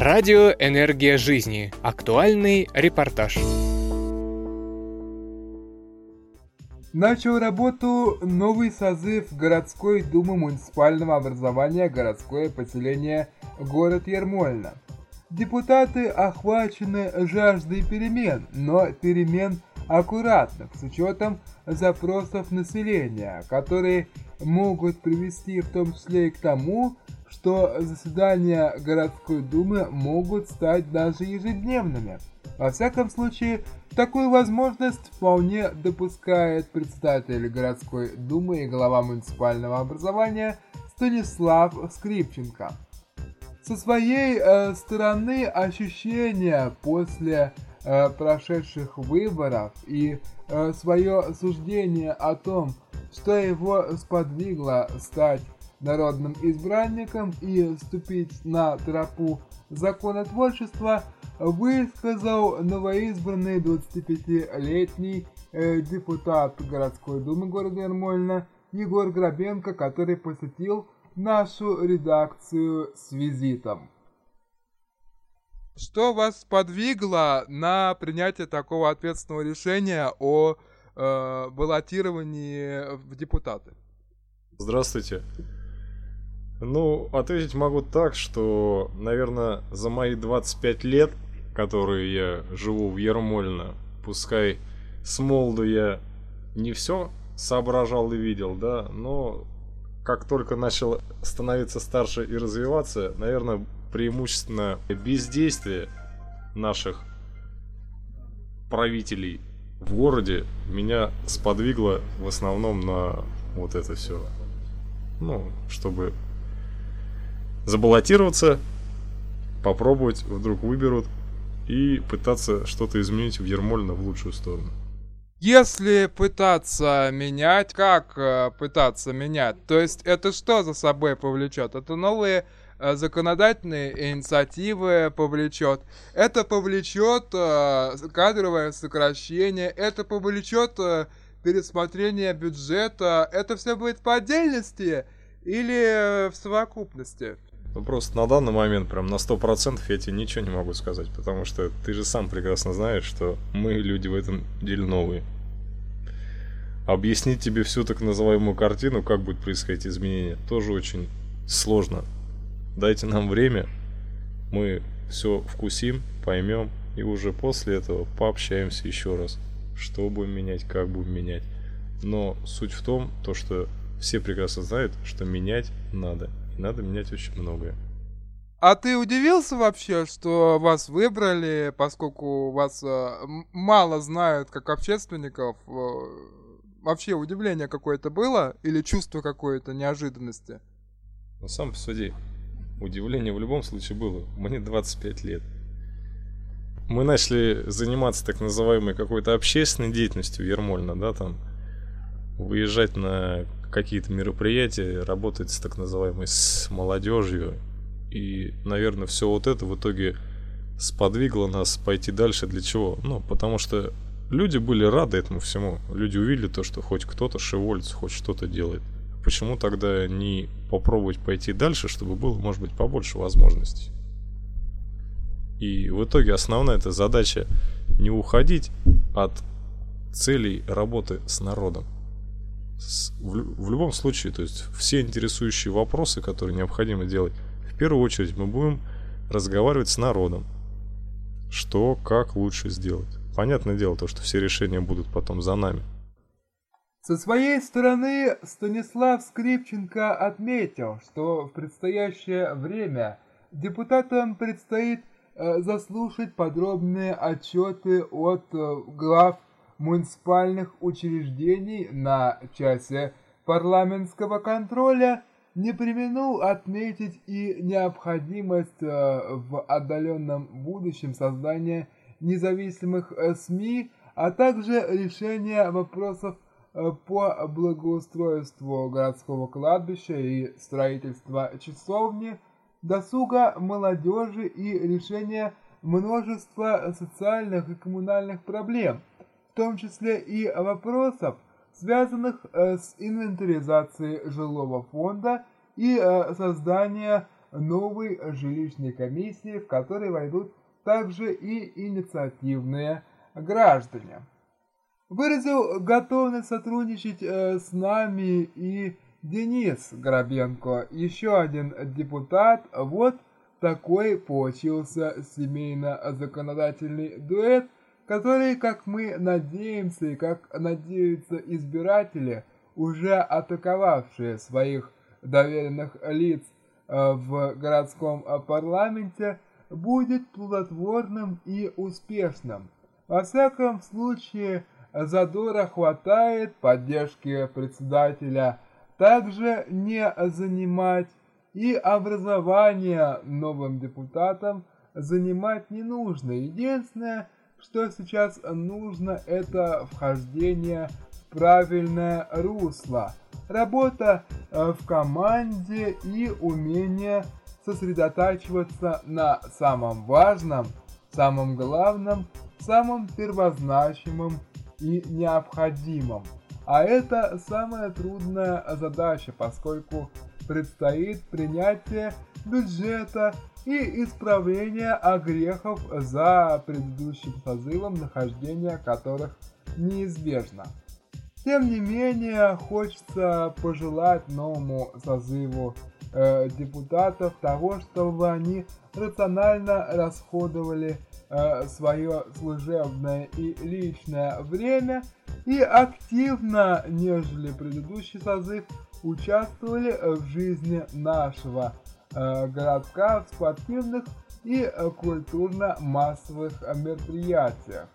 Радио «Энергия жизни». Актуальный репортаж. Начал работу новый созыв городской думы муниципального образования городское поселение город Ермольно. Депутаты охвачены жаждой перемен, но перемен аккуратных, с учетом запросов населения, которые могут привести в том числе и к тому, что заседания городской думы могут стать даже ежедневными. Во всяком случае, такую возможность вполне допускает председатель городской думы и глава муниципального образования Станислав Скрипченко. Со своей э, стороны ощущения после э, прошедших выборов и э, свое суждение о том, что его сподвигло стать народным избранником и вступить на тропу законотворчества, высказал новоизбранный 25-летний э, депутат городской думы города Ермольна Егор Грабенко, который посетил нашу редакцию с визитом. Что вас подвигло на принятие такого ответственного решения о э, баллотировании в депутаты? Здравствуйте. Ну, ответить могу так, что, наверное, за мои 25 лет, которые я живу в Ермольно, пускай с молоду я не все соображал и видел, да, но как только начал становиться старше и развиваться, наверное, преимущественно бездействие наших правителей в городе меня сподвигло в основном на вот это все. Ну, чтобы забаллотироваться, попробовать, вдруг выберут, и пытаться что-то изменить в Ермольно в лучшую сторону. Если пытаться менять, как э, пытаться менять? То есть это что за собой повлечет? Это новые э, законодательные инициативы повлечет. Это повлечет э, кадровое сокращение. Это повлечет пересмотрение бюджета. Это все будет по отдельности или в совокупности? Ну, просто на данный момент прям на 100% я тебе ничего не могу сказать, потому что ты же сам прекрасно знаешь, что мы люди в этом деле новые. Объяснить тебе всю так называемую картину, как будет происходить изменение, тоже очень сложно. Дайте нам время, мы все вкусим, поймем, и уже после этого пообщаемся еще раз, что будем менять, как будем менять. Но суть в том, то, что все прекрасно знают, что менять надо надо менять очень многое. А ты удивился вообще, что вас выбрали, поскольку вас э, мало знают как общественников? Э, вообще удивление какое-то было или чувство какое-то неожиданности? Ну сам посуди. Удивление в любом случае было. Мне 25 лет. Мы начали заниматься так называемой какой-то общественной деятельностью в Ермольно, да, там выезжать на какие-то мероприятия, работать с так называемой с молодежью. И, наверное, все вот это в итоге сподвигло нас пойти дальше. Для чего? Ну, потому что люди были рады этому всему. Люди увидели то, что хоть кто-то шеволится, хоть что-то делает. Почему тогда не попробовать пойти дальше, чтобы было, может быть, побольше возможностей? И в итоге основная эта задача не уходить от целей работы с народом, в, любом случае, то есть все интересующие вопросы, которые необходимо делать, в первую очередь мы будем разговаривать с народом. Что, как лучше сделать. Понятное дело, то, что все решения будут потом за нами. Со своей стороны Станислав Скрипченко отметил, что в предстоящее время депутатам предстоит э, заслушать подробные отчеты от э, глав муниципальных учреждений на часе парламентского контроля не применил отметить и необходимость э, в отдаленном будущем создания независимых э, СМИ, а также решения вопросов э, по благоустройству городского кладбища и строительства часовни, досуга молодежи и решения множества социальных и коммунальных проблем – том числе и вопросов, связанных э, с инвентаризацией жилого фонда и э, создания новой жилищной комиссии, в которой войдут также и инициативные граждане. Выразил готовность сотрудничать э, с нами и Денис Грабенко, еще один депутат. Вот такой получился семейно-законодательный дуэт, который, как мы надеемся и как надеются избиратели, уже атаковавшие своих доверенных лиц э, в городском парламенте, будет плодотворным и успешным. Во всяком случае, задора хватает поддержки председателя также не занимать и образование новым депутатам занимать не нужно. Единственное, что сейчас нужно, это вхождение в правильное русло. Работа э, в команде и умение сосредотачиваться на самом важном, самом главном, самом первозначимом и необходимом. А это самая трудная задача, поскольку предстоит принятие бюджета и исправление огрехов за предыдущим созывом, нахождения которых неизбежно. Тем не менее, хочется пожелать новому созыву э, депутатов того, чтобы они рационально расходовали э, свое служебное и личное время и активно, нежели предыдущий созыв, участвовали в жизни нашего городка в спортивных и э, культурно-массовых мероприятиях.